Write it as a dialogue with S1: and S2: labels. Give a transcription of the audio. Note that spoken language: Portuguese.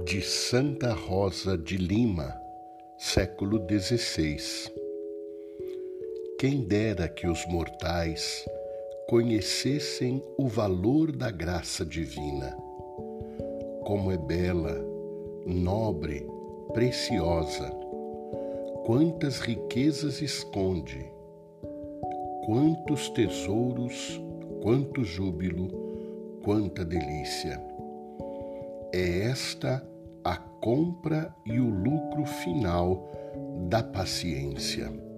S1: de Santa Rosa de Lima, século XVI. Quem dera que os mortais conhecessem o valor da graça divina. Como é bela, nobre, preciosa, quantas riquezas esconde, quantos tesouros, quanto júbilo, quanta delícia é esta a compra e o lucro final da paciência.